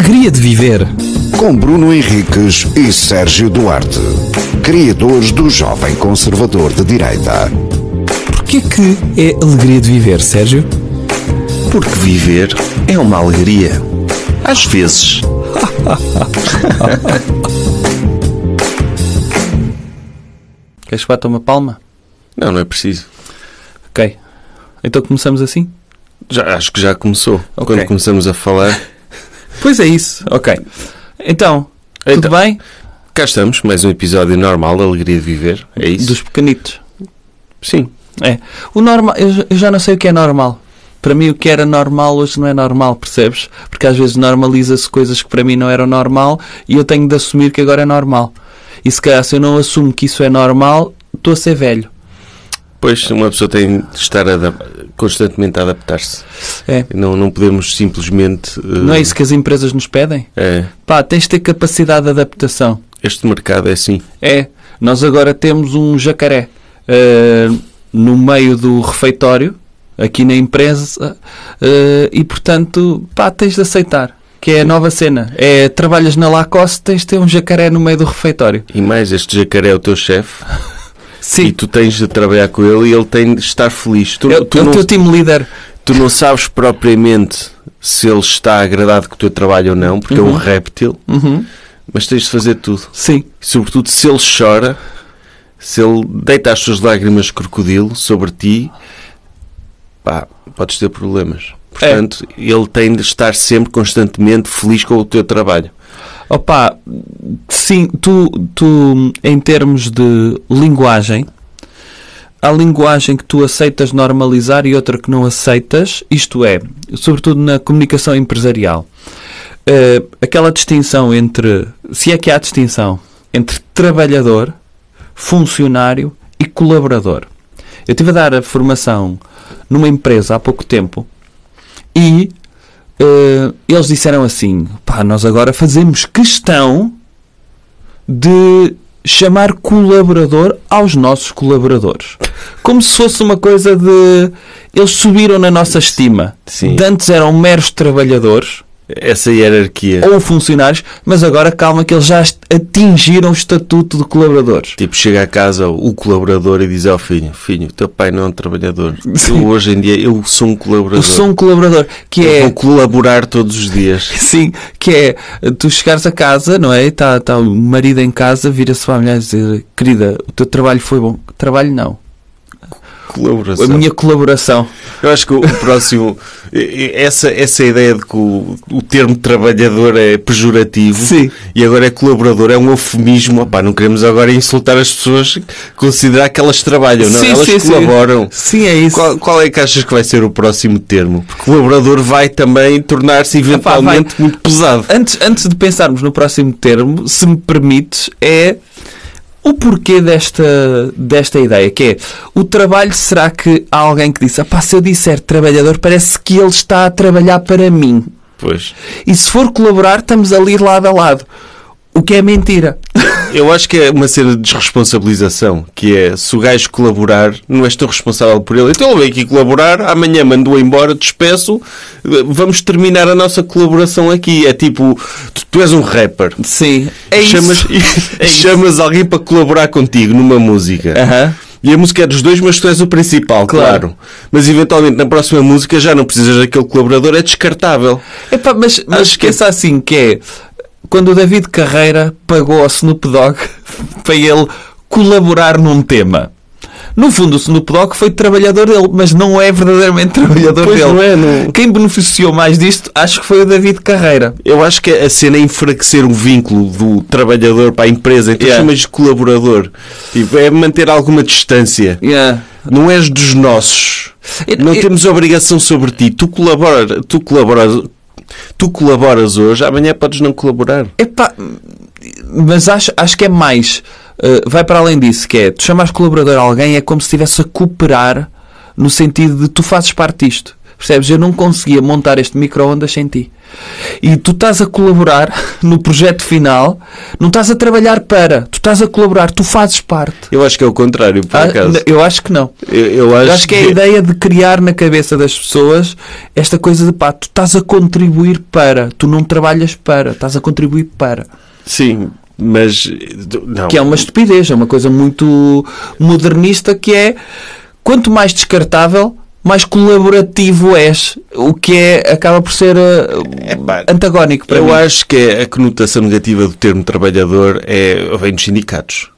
alegria de viver. Com Bruno Henriques e Sérgio Duarte, criadores do Jovem Conservador de Direita. Porquê que é alegria de viver, Sérgio? Porque viver é uma alegria. Às vezes. Queres que bata uma palma? Não, não é preciso. Ok. Então começamos assim? Já, acho que já começou. Ok. Quando começamos a falar. Pois é isso. Ok. Então, tudo Então, bem? Cá estamos, mais um episódio normal Alegria de Viver. É isso? Dos pequenitos. Sim. É. O normal, eu, eu já não sei o que é normal. Para mim o que era normal hoje não é normal, percebes? Porque às vezes normaliza-se coisas que para mim não eram normal e eu tenho de assumir que agora é normal. E se calhar se eu não assumo que isso é normal, estou a ser velho. Pois, uma pessoa tem de estar adap- constantemente a adaptar-se. É. Não, não podemos simplesmente. eh, Não é isso que as empresas nos pedem? é, Pá, tens de ter capacidade de adaptação. este mercado é assim. É, nós agora temos um jacaré eh, no meio do refeitório, aqui na empresa, eh, e portanto, pá, tens de aceitar. Que é a nova cena. É, trabalhas na Lacoste, tens de ter um jacaré no meio do refeitório. E mais, este jacaré é o teu chefe e Sim, tu tens de trabalhar com ele e ele tem de estar feliz. Tu, é, tu é o não, teu team leader. tu não sabes propriamente se ele está agradado com o teu trabalho ou não, porque é um réptil, Uhum. mas tens de fazer tudo. Sim, E, sobretudo se ele chora, se ele deita as suas lágrimas de crocodilo sobre ti, pá, podes ter problemas. Portanto, ele tem de estar sempre, constantemente feliz com o teu trabalho. Opa, sim, tu, tu, em termos de linguagem, há linguagem que tu aceitas normalizar e outra que não aceitas, isto é, sobretudo na comunicação empresarial. Eh, aquela distinção entre, se é que há distinção, entre trabalhador, funcionário e colaborador. Eu estive a dar a formação numa empresa há pouco tempo e eh, eles disseram assim: pá, nós agora fazemos questão de chamar colaborador aos nossos colaboradores. Como se fosse uma coisa de. Eles subiram na nossa estima. Sim. De antes eram meros trabalhadores Essa hierarquia. ou funcionários, mas agora calma que eles já atingiram o estatuto de colaboradores. Tipo, chega a casa o colaborador e diz ao filho: Filho, teu pai não é um trabalhador. Sim. Eu, hoje em dia eu sou um Eu colaborador. sou um colaborador que Eu é. Vou colaborar todos os dias. Sim, que é tu chegares a casa, não é? Está tá o marido em casa, vira-se para a mulher e dizer: Querida, o teu trabalho foi bom. Trabalho não. Colaboração. A minha colaboração. Eu acho que o próximo. Essa, essa ideia de que o, o termo trabalhador é pejorativo Sim. e agora é colaborador, é um eufemismo. Opá, não queremos agora insultar as pessoas, considerar que elas trabalham, não? Sim, elas sim, sim. colaboram. Sim, é isso. Qual, qual é que achas que vai ser o próximo termo? Porque colaborador vai também tornar-se eventualmente muito pesado. Antes, antes de pensarmos no próximo termo, se me permites, é o porquê desta, desta ideia, que é o trabalho, será que há alguém que disse, "Epá, se eu disser trabalhador, parece que ele está a trabalhar para mim. Pois. E se for colaborar, estamos ali lado a lado. O que é mentira. Eu acho que é uma cena de desresponsabilização, que é, se o gajo colaborar, não és tu responsável por ele. Então ele veio aqui colaborar, amanhã mandou embora, despeço, vamos terminar a nossa colaboração aqui. É tipo, tu, tu és um rapper. Sim, é chamas, isso. É isso. chamas alguém para colaborar contigo numa música. Aham. E a música é dos dois, mas tu és o principal, Claro. claro. Mas eventualmente na próxima música já não precisas daquele colaborador, é descartável. Epá, mas, mas Acho que- esqueça assim que é quando o David Carreira pagou ao Snoop Dogg para ele colaborar num tema. No fundo, o Snoop Dogg foi trabalhador dele, mas não é verdadeiramente trabalhador Pois dele. não é, não. Quem beneficiou mais disto, acho que foi o David Carreira. Eu acho que a cena é enfraquecer o vínculo do trabalhador para a empresa, então Yeah. chamas de colaborador. Tipo, é manter alguma distância. Yeah. Não és dos nossos. Não temos obrigação sobre ti. Tu colaboras, tu colaboras, tu colaboras hoje, amanhã podes não colaborar. Epá, mas acho, acho que é mais. uh, vai para além disso, que é tu chamas colaborador a alguém é como se estivesse a cooperar no sentido de tu fazes parte disto. Percebes? Eu não conseguia montar este micro-ondas sem ti. E tu estás a colaborar no projeto final, não estás a trabalhar para, tu estás a colaborar, tu fazes parte. Eu acho que é o contrário, por Ah, acaso. eu acho que não. Eu, eu acho, Eu acho que é a ideia de criar na cabeça das pessoas esta coisa de pá, tu estás a contribuir para, tu não trabalhas para, estás a contribuir para. Sim, mas... Não. Que é uma estupidez, é uma coisa muito modernista que é quanto mais descartável, mais colaborativo és. O que é, acaba por ser Epá, antagónico para Eu mim. acho que é a conotação negativa do termo trabalhador é, vem dos sindicatos.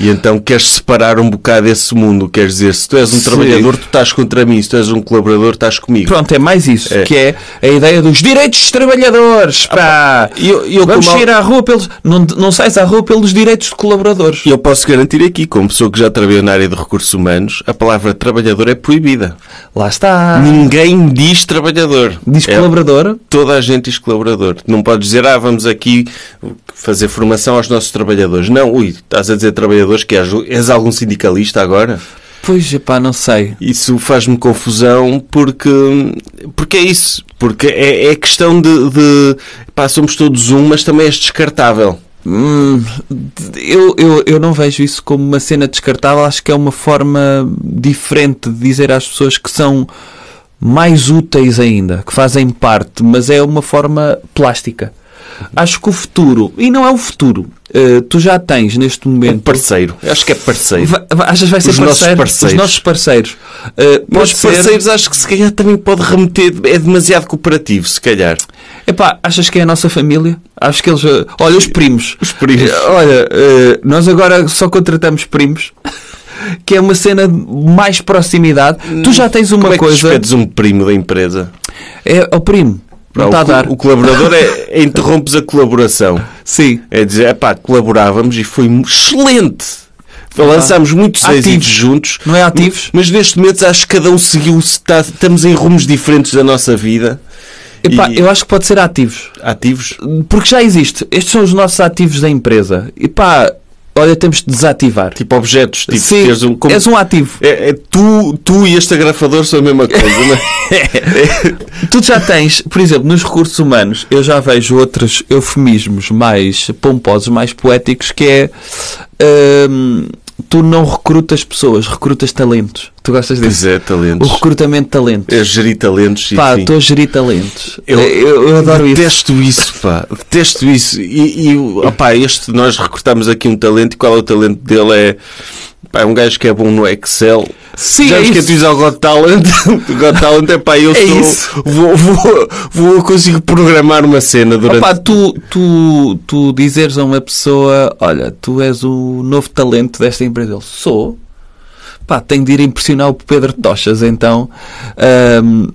E então queres separar um bocado esse mundo. Queres dizer, se tu és um Sim. trabalhador, tu estás contra mim. Se tu és um colaborador, estás comigo. Pronto, é mais isso, É. que é a ideia dos direitos dos trabalhadores. Pá. E eu, eu, Vamos sair à rua pelos. Não, não sais à rua pelos direitos de colaboradores. eu posso garantir aqui, como pessoa que já trabalhou na área de recursos humanos, a palavra trabalhador é proibida. Lá está. Ninguém diz trabalhador. Diz É- colaborador. Toda a gente diz colaborador. Não podes dizer, ah, vamos aqui fazer formação aos nossos trabalhadores. Não, ui, estás a dizer trabalhadores que és, és algum sindicalista agora? Pois, pá, não sei. Isso faz-me confusão porque, porque é isso. Porque é, é questão de, de pá, somos todos um, mas também és descartável. Hum, eu, eu, eu não vejo isso como uma cena descartável. Acho que é uma forma diferente de dizer às pessoas que são mais úteis ainda, que fazem parte, mas é uma forma plástica. Acho que o futuro, e não é o futuro, eh, tu já tens neste É momento. parceiro. Eu acho que é parceiro. Va- Achas que vai ser Os nossos parceiro? parceiros. Os nossos parceiros. Eh, Mas pode ser- parceiros acho que se calhar também pode remeter, é demasiado cooperativo, se calhar. Epá, achas que é a nossa família? Acho que eles. eh, Olha, os primos. Os primos. Eh, Olha, eh, nós agora só contratamos primos. Que é uma cena de mais proximidade. Tu já tens uma Como é que coisa. um primo da empresa? É o primo. Não o, está a co- dar. o colaborador é, é interrompes a colaboração. Sim. É dizer, pá, colaborávamos e foi excelente. Lançámos muitos Ativos. êxitos juntos. Não é ativos? Mas neste momento acho que cada um seguiu, está- estamos em rumos diferentes da nossa vida. Epá, E- eu acho que pode ser ativos. Ativos. Porque já existe. Estes são os nossos ativos da empresa. E pá, olha, temos de desativar. Tipo objetos. Tipo, Sim, teres um, como- és um ativo. é, é tu, tu e este agrafador são a mesma coisa, não é? Tu já tens, por exemplo, nos recursos humanos, eu já vejo outros eufemismos mais pomposos, mais poéticos, que é hum, tu não recrutas pessoas, recrutas talentos. Tu gostas Pois disso? é, O talentos. recrutamento de talentos. É gerir talentos. Pá, estou a gerir talentos. Eu, eu, eu adoro isso. detesto isso. pá. Detesto isso. E, e opá, este, nós recrutamos aqui um talento e qual é o talento dele? É, pá, é um gajo que é bom no Excel. Sim, Já é que dizes ao Got Talent, o Got Talent é pá, eu É sou, isso. Vou, vou, vou, consigo programar uma cena durante... Opa, tu, tu, tu dizeres a uma pessoa, olha, tu és o novo talento desta empresa. Ele, sou. Pá, tenho de ir impressionar o Pedro Tochas, então, hum,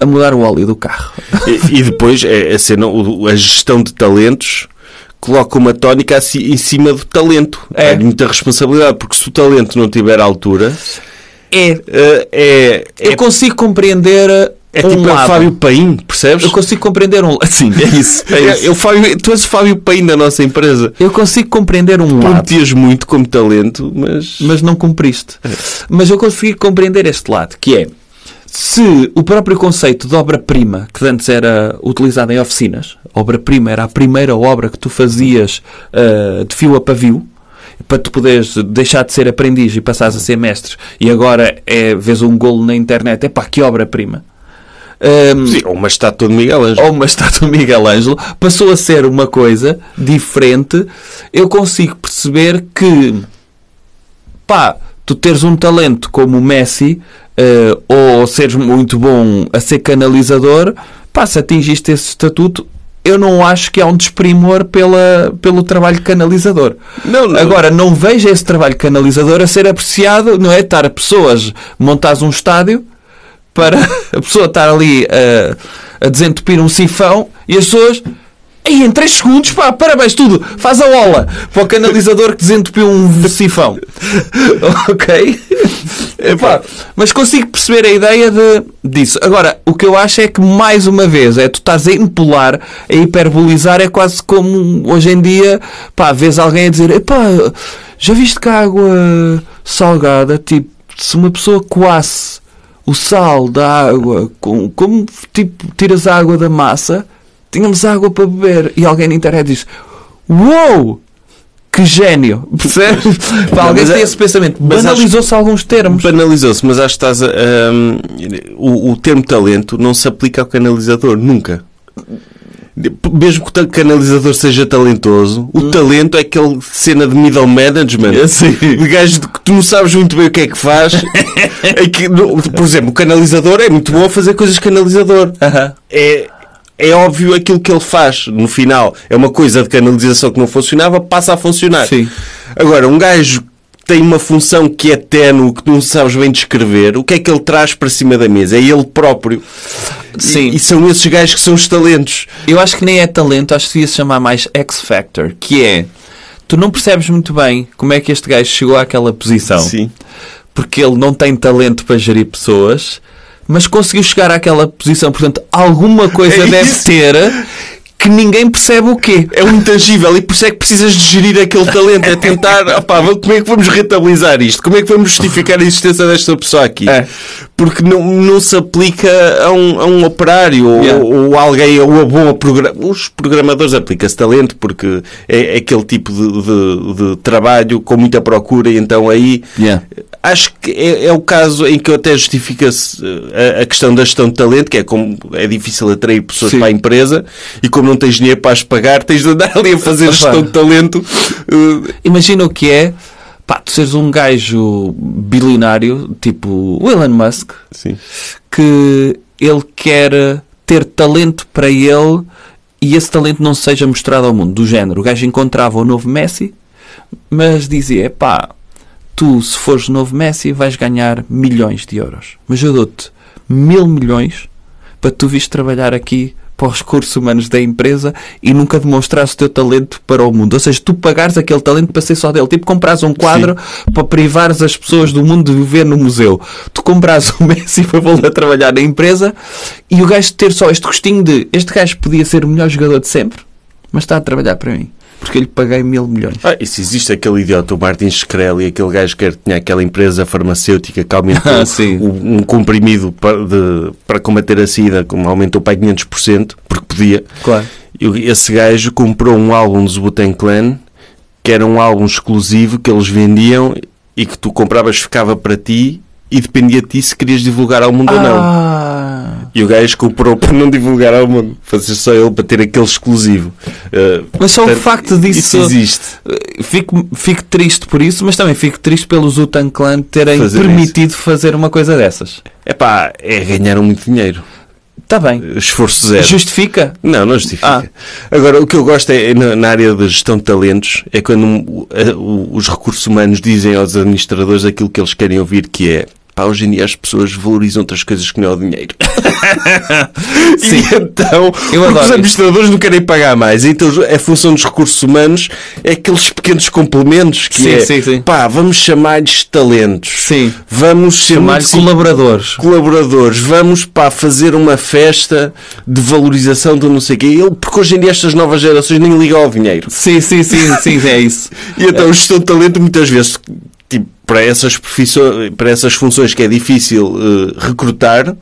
a mudar o óleo do carro. E, e depois é a, cena, o- a gestão de talentos coloca uma tónica em cima do talento. É. É muita responsabilidade, porque se o talento não tiver altura, É. eh, é, Eu é, consigo compreender é um tipo é o lado. Fábio Paim, percebes? Eu consigo compreender um Sim, é isso. É É, isso. é o Fábio, tu és o Fábio Paim da nossa empresa. Eu consigo compreender um lado. Prometias muito como talento, mas... mas não cumpriste. Mas eu consegui compreender este lado, que é se o próprio conceito de obra-prima, que antes era utilizado em oficinas, obra-prima era a primeira obra que tu fazias ah, de fio a pavio, para tu poderes deixar de ser aprendiz e passares a ser mestre, e agora é, vês um golo na internet, é pá, que obra-prima. Ahm, Sim, ou uma estátua de Miguel Ângelo. ou uma estátua de Miguel Ângelo, passou a ser uma coisa diferente, eu consigo perceber que, pá, tu teres um talento como o Messi, eh, ou seres muito bom a ser canalizador, pá, se atingiste esse estatuto, eu não acho que há um desprimor pela, pelo trabalho canalizador. Não, não. Agora, não vejo esse trabalho canalizador a ser apreciado, não é? Estar a pessoas, montares um estádio, para a pessoa estar ali a, a desentupir um sifão e as pessoas. Aí, em 3 segundos, pá, parabéns, tudo. Faz a ola para o canalizador que desentupiu um sifão. ok? Epá, mas consigo perceber a ideia de, disso. Agora, o que eu acho é que, mais uma vez, é tu estás a empolar, a hiperbolizar, é quase como hoje em dia, pá, vês alguém a dizer, epá, já viste que a água salgada, tipo, se uma pessoa coasse o sal da água, com, como tipo, tiras a água da massa, tínhamos água para beber. E alguém na internet diz: Uou! Que gênio! Percebes? Para alguém tem é- esse pensamento. Banalizou-se alguns termos. Banalizou-se, mas acho que estás a, hum, o, o termo talento não se aplica ao canalizador, nunca. Mesmo que o canalizador seja talentoso, o talento é aquele cena de middle management. É, sim. De gajo que tu não sabes muito bem o que é que faz. É que, por exemplo, o canalizador é muito bom a fazer coisas canalizador. Aham. É, é óbvio aquilo que ele faz no final. É uma coisa de canalização que não funcionava, passa a funcionar. Sim. Agora, um gajo tem uma função que é ténue, que não sabes bem descrever, o que é que ele traz para cima da mesa? É ele próprio. Sim. E, e são esses gajos que são os talentos. Eu acho que nem é talento, acho que devia se chamar mais X Factor, que é tu não percebes muito bem como é que este gajo chegou àquela posição. Sim. Porque ele não tem talento para gerir pessoas, mas conseguiu chegar àquela posição. Portanto, alguma coisa É deve isso. ter que ninguém percebe o quê. É um intangível e por isso é que precisas de gerir aquele talento. É tentar, opá, como é que vamos rentabilizar isto? Como é que vamos justificar a existência desta pessoa aqui? É. Porque não, não se aplica a um, a um operário ou- Yeah. ou, alguém, ou a bom programa. Os programadores aplica-se talento porque é, é aquele tipo de, de- de trabalho com muita procura e então aí Yeah. Acho que é, é o caso em que até justifica-se eh, a, a questão da gestão de talento, que é como é difícil atrair pessoas Sim. para a empresa e como não tens dinheiro para as pagar, tens de andar ali a fazer Opa. gestão de talento. eh, Imagina o que é, pá, tu seres um gajo bilionário, tipo o Elon Musk, Sim. que ele quer ter talento para ele e esse talento não seja mostrado ao mundo. Do género, o gajo encontrava o novo Messi, mas dizia: pá, tu se fores novo Messi vais ganhar milhões de euros, mas eu dou-te mil milhões para tu vires trabalhar aqui para os recursos humanos da empresa e nunca demonstrares o teu talento para o mundo. Ou seja, tu pagares aquele talento para ser só dele. Tipo, comprares um quadro para privares as pessoas do mundo de viver no museu. Tu compras o Messi para voltar a trabalhar na empresa e o gajo ter só este gostinho de este gajo podia ser o melhor jogador de sempre, mas está a trabalhar para mim. Porque eu lhe paguei mil milhões. Ah, e se existe aquele idiota, o Martin Shkreli, aquele gajo que tinha aquela empresa farmacêutica que aumentou Ah, um comprimido para, de- para combater a SIDA, como aumentou para 500%, porque podia. Claro. E esse gajo comprou um álbum dos Wu-Tang Clan, que era um álbum exclusivo que eles vendiam e que tu compravas ficava para ti e dependia de ti se querias divulgar ao mundo ou não. Ah, E o gajo comprou para não divulgar ao mundo, fazer só ele para ter aquele exclusivo. Uh, Mas só o portanto, facto disso- Isso existe. Fico, fico triste por isso, mas também fico triste pelos Utan Clan terem Fazer permitido fazer uma coisa dessas. Epá, é ganharam muito dinheiro. Está bem. Esforço zero. Justifica? Não, não justifica. Ah. Agora, o que eu gosto é, na, área da gestão de talentos, é quando um, a- o- os recursos humanos dizem aos administradores aquilo que eles querem ouvir, que é pá, hoje em dia as pessoas valorizam outras coisas que não é o dinheiro. Sim. E então, os isso. administradores não querem pagar mais. Então, a função dos recursos humanos é aqueles pequenos complementos que Sim, é, sim, sim. pá, vamos chamar-lhes talentos. Sim. Vamos ser Chamar muito colaboradores. colaboradores, vamos para fazer uma festa de valorização do não sei o quê. Eu, porque hoje em dia estas novas gerações nem ligam ao dinheiro. Sim, sim, sim, sim, é isso. E então gestão de talento muitas vezes, para essas profissões, para essas funções que é difícil eh, recrutar,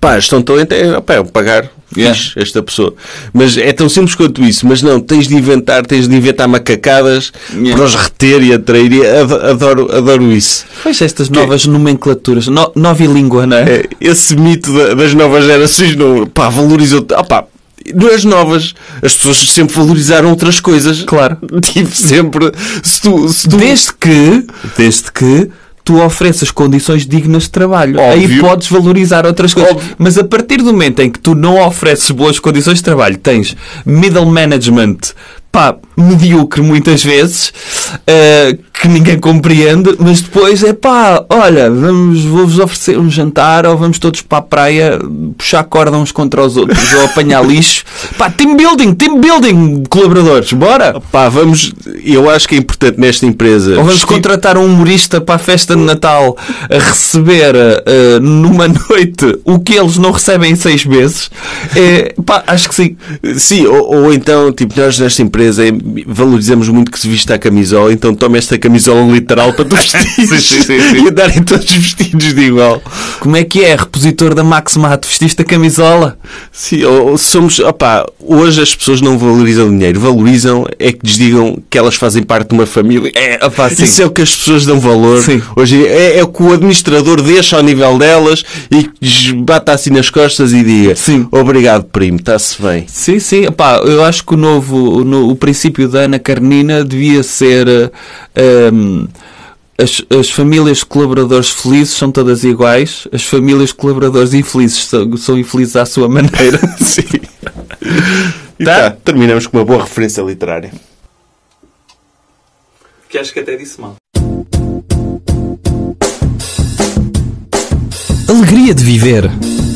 pá, de talento é, pá, é pagar Yeah. fixe, esta pessoa. Mas é tão simples quanto isso. Mas não, tens de inventar, tens de inventar macacadas Yeah. para os reter e atrair. E ado- Adoro, adoro isso. Pois estas novas nomenclaturas, no, nova língua, não é? É, esse mito da- das novas gerações não, pá, valorizou. Pá, não as novas. As pessoas sempre valorizaram outras coisas. Claro. Tipo, sempre. Se tu, se tu- Desde que, desde que tu ofereças condições dignas de trabalho. Aí Óbvio. podes valorizar outras coisas. Óbvio. Mas a partir do momento em que tu não ofereces boas condições de trabalho, tens middle management, pá, medíocre muitas vezes, eh, que ninguém compreende, mas depois é pá, olha, vamos, vou-vos oferecer um jantar ou vamos todos para a praia puxar corda uns contra os outros ou apanhar lixo. Pá, team building, team building, colaboradores, bora! Pá, vamos. Eu acho que é importante nesta empresa. Ou vamos vestir- contratar um humorista para a festa de Natal a receber eh, numa noite o que eles não recebem em seis meses. É, pá, acho que sim. Sim, ou, ou então, tipo, nós nesta empresa empresa é valorizamos muito que se vista a camisola, então toma esta camisola literal para tu vestir e andarem todos vestidos de igual. Como é que é, repositor da Maximat? Vestiste a camisola? Sim, somos, opá, hoje as pessoas não valorizam dinheiro, valorizam é que lhes digam que elas fazem parte de uma família. É, opá, sim. Isso é o que as pessoas dão valor. Sim. Hoje é, é o que o administrador deixa ao nível delas e que lhes bata assim nas costas e diga Sim. obrigado primo, está-se bem. Sim, sim. Epá, eu acho que o novo, o, no- o princípio da Ana Carnina devia ser eh, ehm, as, as famílias de colaboradores felizes são todas iguais, as famílias de colaboradores infelizes são, são infelizes à sua maneira. Sim. E Tá. tá, terminamos com uma boa referência literária. que acho que até disse mal. Alegria de viver.